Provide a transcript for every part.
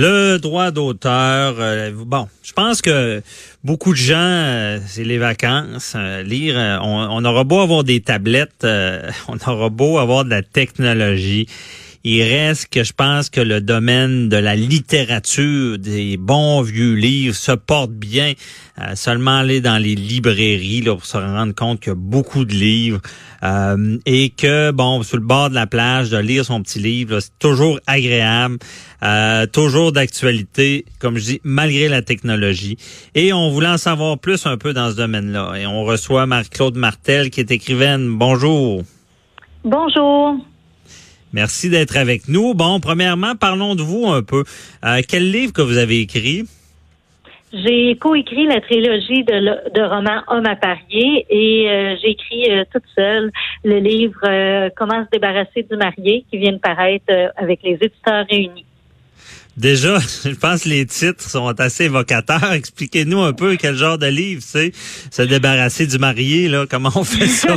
Le droit d'auteur, euh, bon, je pense que beaucoup de gens, euh, c'est les vacances, euh, lire, on, on, aura beau avoir des tablettes, on aura beau avoir de la technologie. Il reste que je pense que le domaine de la littérature, des bons vieux livres, se porte bien. Euh, seulement aller dans les librairies là, pour se rendre compte qu'il y a beaucoup de livres euh, et que, bon, sur le bord de la plage, de lire son petit livre, c'est toujours agréable, euh, toujours d'actualité, comme je dis, malgré la technologie. Et on voulait en savoir plus un peu dans ce domaine-là. Et on reçoit Marc-Claude Martel, qui est écrivaine. Bonjour. Bonjour. Merci d'être avec nous. Bon, premièrement, parlons de vous un peu. Euh, quel livre que vous avez écrit? J'ai coécrit la trilogie de, de romans Homme à parier et euh, j'ai écrit euh, toute seule le livre Comment se débarrasser du marié qui vient de paraître avec les éditeurs réunis. Déjà, je pense que les titres sont assez évocateurs. Expliquez-nous un peu quel genre de livre c'est. Se débarrasser du marié, là, comment on fait ça?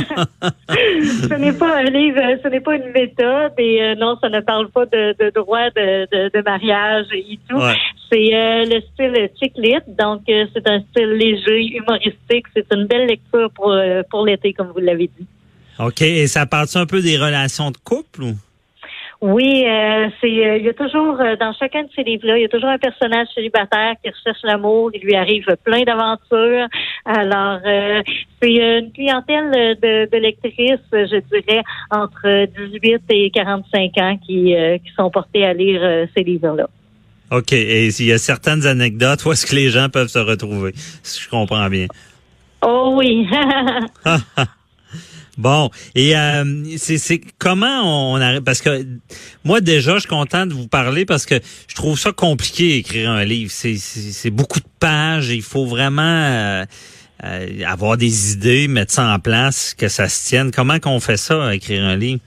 ce n'est pas un livre, ce n'est pas une méthode et euh, non, ça ne parle pas de, de droit de, de, de, mariage et tout. Ouais. C'est euh, le style chick lit, donc euh, c'est un style léger, humoristique. C'est une belle lecture pour, euh, pour l'été, comme vous l'avez dit. OK. Et ça parle un peu des relations de couple ou? Oui, euh, c'est euh, il y a toujours euh, dans chacun de ces livres-là, il y a toujours un personnage célibataire qui recherche l'amour, il lui arrive plein d'aventures. Alors euh, c'est une clientèle de, de lectrices, je dirais entre 18 et 45 ans qui euh, qui sont portées à lire euh, ces livres-là. OK. Et il y a certaines anecdotes où est-ce que les gens peuvent se retrouver, si je comprends bien. Oh oui. Bon, et euh, c'est comment on arrive parce que moi déjà je suis content de vous parler parce que je trouve ça compliqué écrire un livre. C'est beaucoup de pages, il faut vraiment euh, euh, avoir des idées, mettre ça en place, que ça se tienne. Comment qu'on fait ça écrire un livre?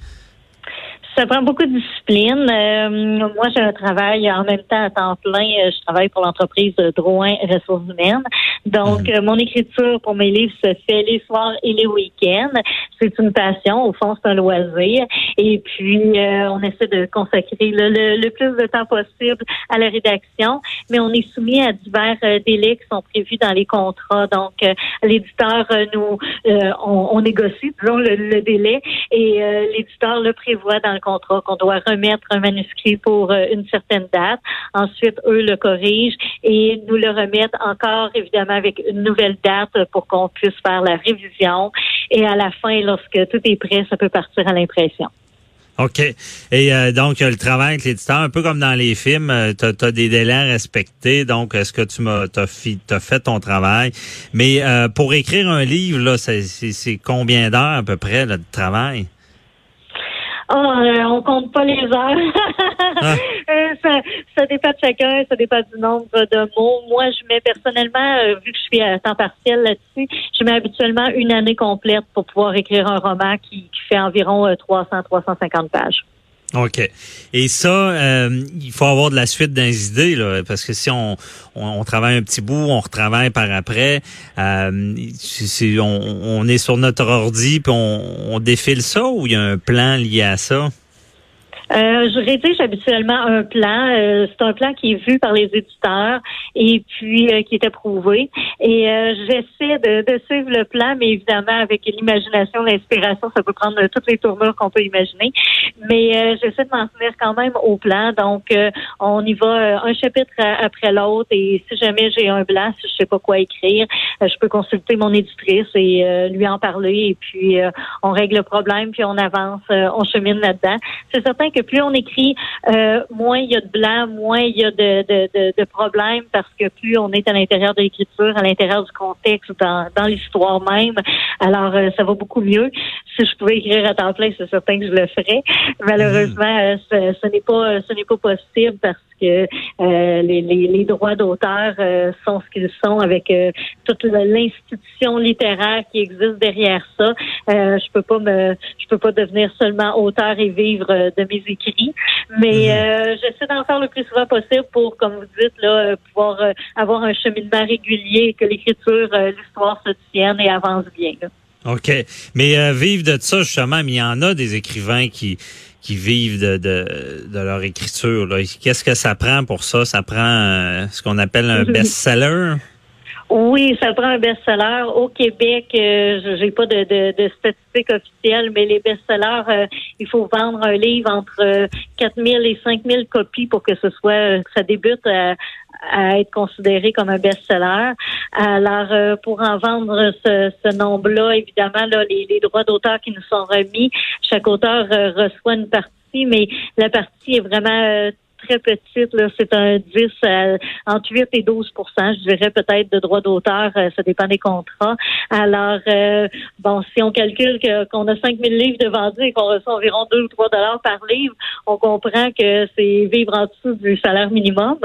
Ça prend beaucoup de discipline. Euh, moi, j'ai un travail en même temps à temps plein. Euh, Je travaille pour l'entreprise Drouin Ressources Humaines. Donc, euh, mon écriture pour mes livres se fait les soirs et les week-ends. C'est une passion. Au fond, c'est un loisir. Et puis, euh, on essaie de consacrer le, le- le plus de temps possible à la rédaction. Mais on est soumis à divers euh, délais qui sont prévus dans les contrats. Donc, euh, l'éditeur nous, euh, on, on négocie, disons, le, le délai et euh, l'éditeur le prévoit dans le contrat qu'on doit remettre un manuscrit pour euh, une certaine date. Ensuite, eux le corrigent et nous le remettent encore, évidemment, avec une nouvelle date pour qu'on puisse faire la révision. Et à la fin, lorsque tout est prêt, ça peut partir à l'impression. OK. Et euh, donc, le travail avec l'éditeur, un peu comme dans les films, tu as, des délais à respecter. Donc, est-ce que tu m'as t'as fait ton travail? Mais euh, pour écrire un livre, là, c'est- combien d'heures à peu près de travail? Euh, on compte pas les heures. Ah. Euh, ça, ça dépend de chacun, ça dépend du nombre de mots. Moi, je mets personnellement, euh, vu que je suis à temps partiel là-dessus, je mets habituellement une année complète pour pouvoir écrire un roman qui, qui fait environ 300-350 pages. OK. Et ça, euh, il faut avoir de la suite dans les idées, là, parce que si on, on, on travaille un petit bout, on retravaille par après, euh, c'est- on, on est sur notre ordi, puis on, on défile ça, ou il y a un plan lié à ça? Euh, je rédige habituellement un plan. Euh, c'est un plan qui est vu par les éditeurs et puis euh, qui est approuvé. Et euh, j'essaie de, de suivre le plan, mais évidemment avec l'imagination, l'inspiration, ça peut prendre toutes les tournures qu'on peut imaginer. Mais euh, j'essaie de m'en tenir quand même au plan. Donc, euh, on y va un chapitre après l'autre. Et si jamais j'ai un blanc, si je sais pas quoi écrire, je peux consulter mon éditrice et lui en parler. Et puis, on règle le problème, puis on avance, on chemine là-dedans. C'est certain que plus on écrit, euh, moins il y a de blanc, moins il y a de, de, de, de problèmes parce que plus on est à l'intérieur de l'écriture, à l'intérieur du contexte, dans, dans l'histoire même. Alors, euh, ça va beaucoup mieux. Si je pouvais écrire à temps plein, c'est certain que je le ferais. Malheureusement, euh, ce, ce n'est pas ce n'est pas possible parce que euh, les, les, les, droits d'auteur euh, sont ce qu'ils sont avec euh, toute l'institution littéraire qui existe derrière ça. je peux pas me, je peux pas devenir seulement auteur et vivre de mes écrits, mais mhm. j'essaie d'en faire le plus souvent possible pour, comme vous dites, là, pouvoir avoir un cheminement régulier, que l'écriture, l'histoire se tienne et avance bien. OK. Mais vivre de ça, justement, il y en a des écrivains qui qui vivent de, de, de leur écriture. Qu'est-ce que ça prend pour ça? Ça prend euh, ce qu'on appelle un best-seller? Oui, ça prend un best-seller. Au Québec, euh, j'ai pas de, de, statistiques officielles, mais les best-sellers, euh, il faut vendre un livre entre 4000 et 5000 copies pour que ce soit, ça débute à, à être considéré comme un best-seller. Alors, euh, pour en vendre ce, ce nombre-là, évidemment, là, les, les droits d'auteur qui nous sont remis, chaque auteur euh, reçoit une partie, mais la partie est vraiment euh, très petite. Là. C'est un 10 entre 8 et 12% je dirais peut-être, de droits d'auteur. ça dépend des contrats. Alors, bon, si on calcule qu'on a 5 000 livres de vendus et qu'on reçoit environ 2 ou 3 dollars par livre, on comprend que c'est vivre en dessous du salaire minimum.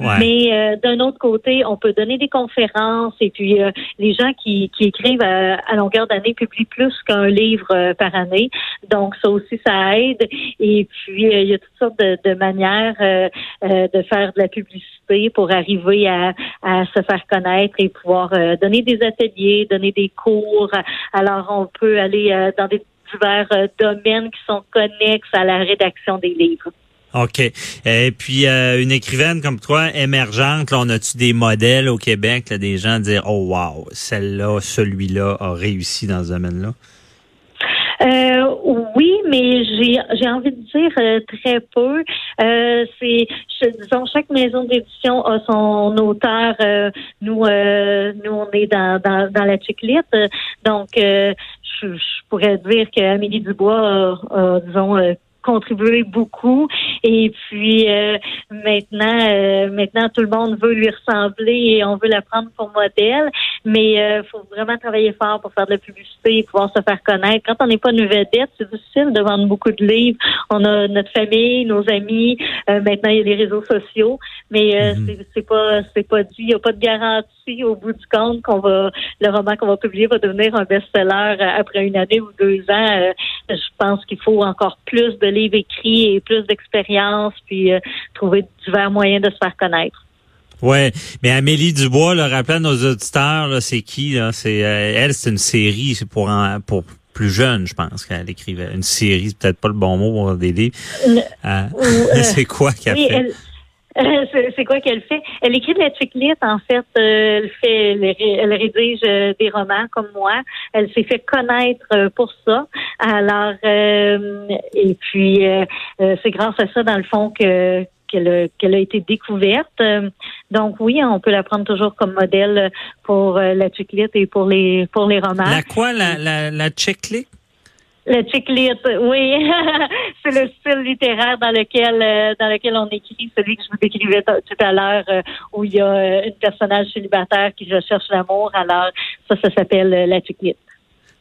Mais euh, d'un autre côté, on peut donner des conférences et puis euh, les gens qui, qui écrivent à, longueur d'année publient plus qu'un livre euh, par année. Donc ça aussi, ça aide. Et puis il y a toutes sortes de, de manières de faire de la publicité pour arriver à, à se faire connaître et pouvoir donner des ateliers, donner des cours. Alors on peut aller dans des divers domaines qui sont connexes à la rédaction des livres. OK. Et puis, euh, une écrivaine comme toi, émergente, là, on a-tu des modèles au Québec, là, des gens dire, oh wow, celle-là, celui-là a réussi dans ce domaine-là? Euh, j'ai j'ai envie de dire euh, très peu. Euh, c'est disons chaque maison d'édition a son auteur. Euh, nous nous on est dans dans, dans la chiclite, donc je, je, pourrais dire qu'Amélie Dubois a, disons contribué beaucoup. Et puis euh, maintenant, euh, maintenant tout le monde veut lui ressembler et on veut la prendre pour modèle. Mais il euh, faut vraiment travailler fort pour faire de la publicité et pouvoir se faire connaître. Quand on n'est pas une vedette, c'est difficile de vendre beaucoup de livres. On a notre famille, nos amis. maintenant, il y a les réseaux sociaux, mais mhm. c'est pas c'est pas dit. Il n'y a pas de garantie au bout du compte qu'on va le roman qu'on va publier va devenir un best-seller après une année ou deux ans. je pense qu'il faut encore plus de livres écrits et plus d'expérience, puis euh, trouver divers moyens de se faire connaître. Ouais, mais Amélie Dubois, le rappelle à nos auditeurs, c'est qui C'est euh, elle, c'est une série, c'est pour pour plus jeune, je pense qu'elle écrivait une série, c'est peut-être pas le bon mot pour des livres. Euh, c'est quoi qu'elle fait? c'est quoi qu'elle fait? Elle écrit de la chiclite, en fait. Euh, elle fait, elle, rédige euh, des romans comme moi. Elle s'est fait connaître euh, pour ça. Alors, et puis, c'est grâce à ça, dans le fond, que qu'elle a, été découverte. Donc oui, on peut la prendre toujours comme modèle pour la chiclite et pour les pour les romans. La quoi, la, la, la chiclite? Le chiclite, oui. c'est le style littéraire dans lequel euh, dans lequel on écrit, celui que je vous décrivais tout à l'heure, euh, où il y a euh, une personnage célibataire qui recherche l'amour. Alors, ça, ça s'appelle la chiclite.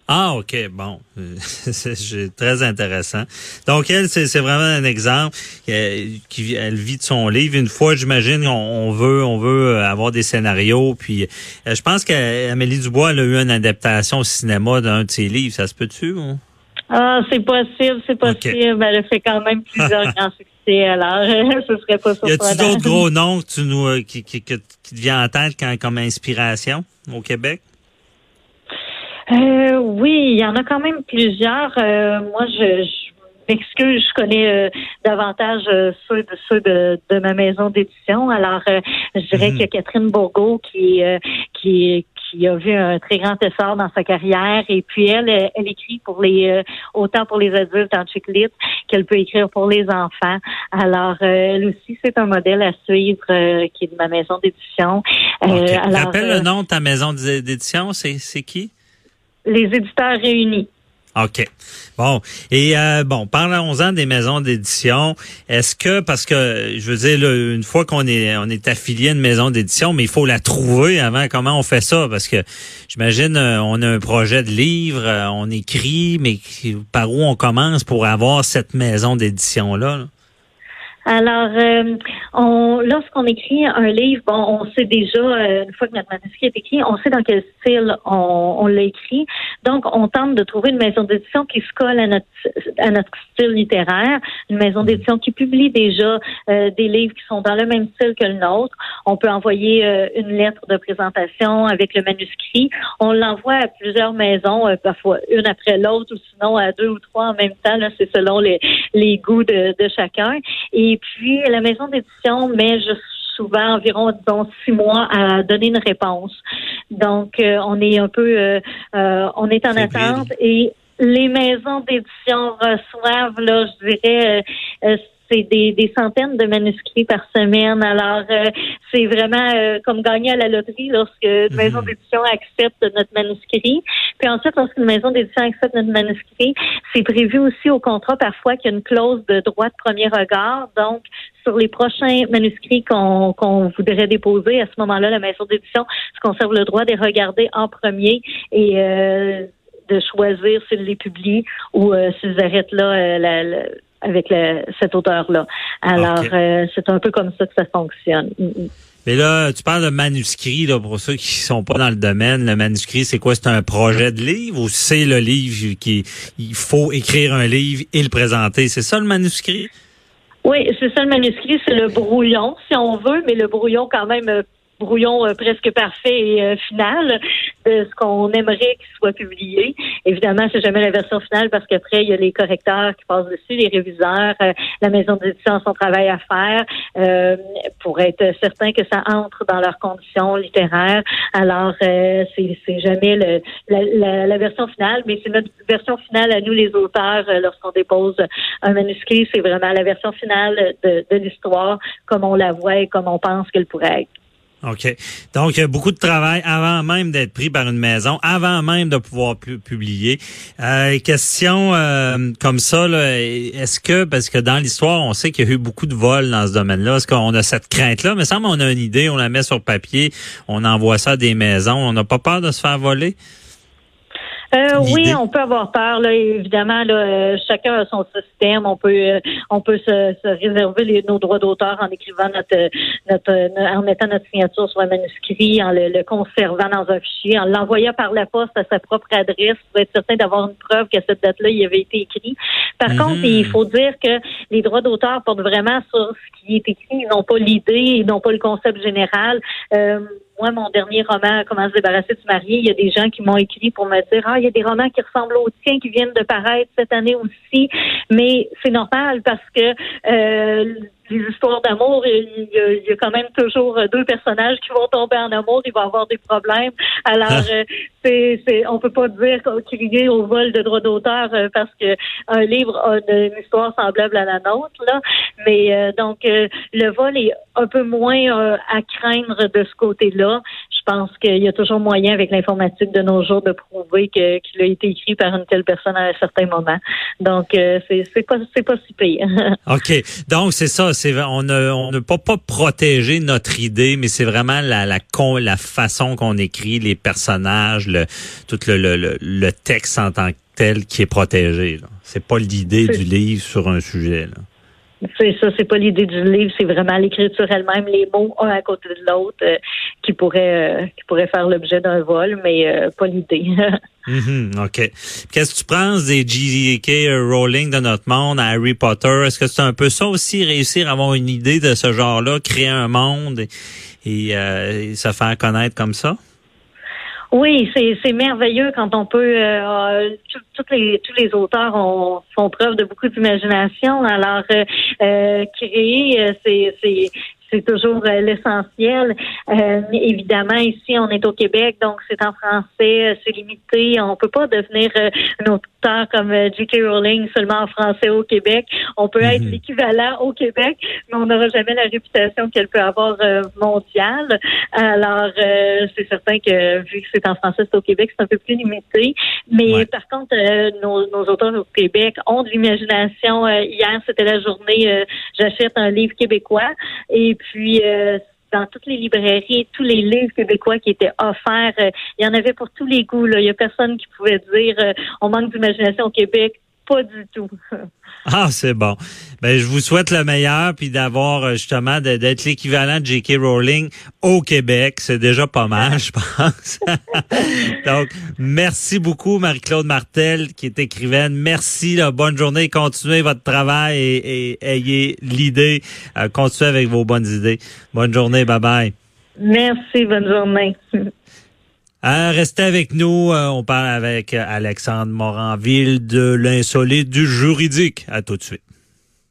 Ah, OK, bon. c'est très intéressant. Donc, elle, c'est vraiment un exemple. Qui, elle vit de son livre. Une fois, j'imagine, on, veut on veut avoir des scénarios. Puis, je pense qu'Amélie Dubois elle a eu une adaptation au cinéma d'un de ses livres. Ça se peut-tu? Ah, c'est possible, c'est possible. Elle a fait quand même plusieurs grands succès, alors ce serait pas surprenant. Y a-t-il d'autres gros noms que tu nous, euh, qui, qui, qui, te vient en tête quand, comme inspiration au Québec? Euh, oui, il y en a quand même plusieurs. Euh, moi, je, je m'excuse, je connais davantage ceux de ceux de, de ma maison d'édition. Alors, je dirais mm-hmm. qu'il y a Catherine Bourgault qui qui qui a vu un très grand essor dans sa carrière. Et puis elle, elle, écrit pour les euh, autant pour les adultes en chiclite qu'elle peut écrire pour les enfants. Alors euh, elle aussi, c'est un modèle à suivre euh, qui est de ma maison d'édition. Rappelle le nom de ta maison d'édition, c'est qui? Les éditeurs réunis. OK. Bon. Et euh, bon, parlons-en des maisons d'édition. Est-ce que parce que je veux dire une fois qu'on est on est affilié à une maison d'édition, mais il faut la trouver avant. Comment on fait ça? Parce que j'imagine euh, on a un projet de livre, euh, on écrit, mais par où on commence pour avoir cette maison d'édition là, là? Alors, euh, on, lorsqu'on écrit un livre, bon, on sait déjà, euh, une fois que notre manuscrit est écrit, on sait dans quel style on, on l'a écrit. Donc, on tente de trouver une maison d'édition qui se colle à notre, à notre style littéraire, une maison d'édition qui publie déjà euh, des livres qui sont dans le même style que le nôtre. On peut envoyer une lettre de présentation avec le manuscrit. On l'envoie à plusieurs maisons, parfois une après l'autre, ou sinon à deux ou trois en même temps. Là, c'est selon les, les goûts de, de chacun. Puis, la maison d'édition met souvent environ, disons, six mois à donner une réponse. Donc, euh, on est un peu, euh, euh, on est en attente et les maisons d'édition reçoivent, là, je dirais, c'est des, centaines de manuscrits par semaine. Alors, euh, c'est vraiment euh, comme gagner à la loterie lorsque une maison mhm. d'édition accepte notre manuscrit. Puis ensuite, lorsqu'une maison d'édition accepte notre manuscrit, c'est prévu aussi au contrat parfois qu'il y a une clause de droit de premier regard. Donc, sur les prochains manuscrits qu'on voudrait déposer, à ce moment-là, la maison d'édition se conserve le droit de les regarder en premier et euh, de choisir s'ils les publient ou s'ils arrêtent là la avec cet auteur-là. Alors, euh, c'est un peu comme ça que ça fonctionne. Mm, mm. Mais là, tu parles de manuscrit, là, pour ceux qui sont pas dans le domaine. Le manuscrit, c'est quoi? C'est un projet de livre ou c'est le livre qui, il faut écrire un livre et le présenter? C'est ça le manuscrit? Oui, c'est ça le manuscrit, c'est le brouillon, si on veut, mais le brouillon quand même euh, brouillon euh, presque parfait et euh, final de ce qu'on aimerait qu'il soit publié. Évidemment, c'est jamais la version finale parce qu'après, il y a les correcteurs qui passent dessus, les réviseurs, euh, la maison d'édition a son travail à faire pour être certain que ça entre dans leurs conditions littéraires. Alors, c'est jamais le, la, la, version finale, mais c'est notre version finale à nous, les auteurs, lorsqu'on dépose un manuscrit. C'est vraiment la version finale de, de l'histoire comme on la voit et comme on pense qu'elle pourrait être. OK. Donc, beaucoup de travail avant même d'être pris par une maison, avant même de pouvoir publier. Euh, question euh, comme ça, est-ce que, parce que dans l'histoire, on sait qu'il y a eu beaucoup de vols dans ce domaine-là, est-ce qu'on a cette crainte-là? Mais semble on a une idée, on la met sur papier, on envoie ça à des maisons, on n'a pas peur de se faire voler? Euh, oui, on peut avoir peur. Là, évidemment, là, euh, chacun a son système. On peut, euh, on peut se, se réserver les, nos droits d'auteur en écrivant notre, notre, en mettant notre signature sur un manuscrit, en le, conservant dans un fichier, en l'envoyant par la poste à sa propre adresse pour être certain d'avoir une preuve qu'à cette date-là, il avait été écrit. Par mhm. contre, il faut dire que les droits d'auteur portent vraiment sur ce qui est écrit, ils n'ont pas l'idée, ils n'ont pas le concept général. Euh, moi, mon dernier roman, Comment se débarrasser du marié, il y a des gens qui m'ont écrit pour me dire, ah, il y a des romans qui ressemblent aux tiens qui viennent de paraître cette année aussi. Mais c'est normal parce que euh, les histoires d'amour, il, y a quand même toujours deux personnages qui vont tomber en amour, il va avoir des problèmes. Alors, ah. euh, c'est, c'est, on peut pas dire crier au vol de droits d'auteur euh, parce que un livre a une histoire semblable à la nôtre, là. Mais euh, donc, le vol est un peu moins à craindre de ce côté-là je pense qu'il y a toujours moyen avec l'informatique de nos jours de prouver que, qu'il a été écrit par une telle personne à un certain moment. Donc, euh, c'est, c'est pas c'est pas si pire. OK. Donc, c'est ça. C'est, on ne on ne peut pas protéger notre idée, mais c'est vraiment la, la, la façon qu'on écrit les personnages, le, tout le, le, le, texte en tant que tel qui est protégé. C'est pas l'idée du livre sur un sujet. Là. C'est ça, c'est pas l'idée du livre, c'est vraiment l'écriture elle-même, les mots un à côté de l'autre euh, qui pourraient euh, qui pourraient faire l'objet d'un vol, mais euh, pas l'idée. Mm-hmm, OK. Qu'est-ce que tu penses des J.K. Rowling de notre monde, Harry Potter? Est-ce que c'est un peu ça aussi, réussir à avoir une idée de ce genre-là, créer un monde et, et se faire connaître comme ça? Oui, c'est merveilleux quand on peut. Euh, toutes les tous les auteurs ont, font preuve de beaucoup d'imagination. Alors euh, euh créer, euh, c'est c'est toujours euh, l'essentiel. Euh, évidemment, ici, on est au Québec, donc c'est en français, euh, c'est limité. On peut pas devenir un auteur comme J.K. Rowling seulement en français au Québec. On peut être mhm. l'équivalent au Québec, mais on n'aura jamais la réputation qu'elle peut avoir mondiale. Alors, c'est certain que vu que c'est en français, c'est au Québec, c'est un peu plus limité. Mais par contre, nos, nos, auteurs au Québec ont de l'imagination. hier, c'était la journée J'achète un livre québécois et puis, euh, dans toutes les librairies, tous les livres québécois qui étaient offerts, euh, il y en avait pour tous les goûts. Là. Il y a personne qui pouvait dire euh, on manque d'imagination au Québec pas du tout. Ah, c'est bon. Ben, je vous souhaite le meilleur, puis d'avoir euh, justement d'être l'équivalent de J.K. Rowling au Québec. C'est déjà pas mal, je pense. Donc, merci beaucoup, Marie-Claude Martel, qui est écrivaine. Merci, là, bonne journée. Continuez votre travail et, ayez l'idée. Euh, continuez avec vos bonnes idées. Bonne journée. Bye bye. Merci. Bonne journée. Euh, restez avec nous. Euh, on parle avec Alexandre Moranville de l'insolite du juridique. À tout de suite.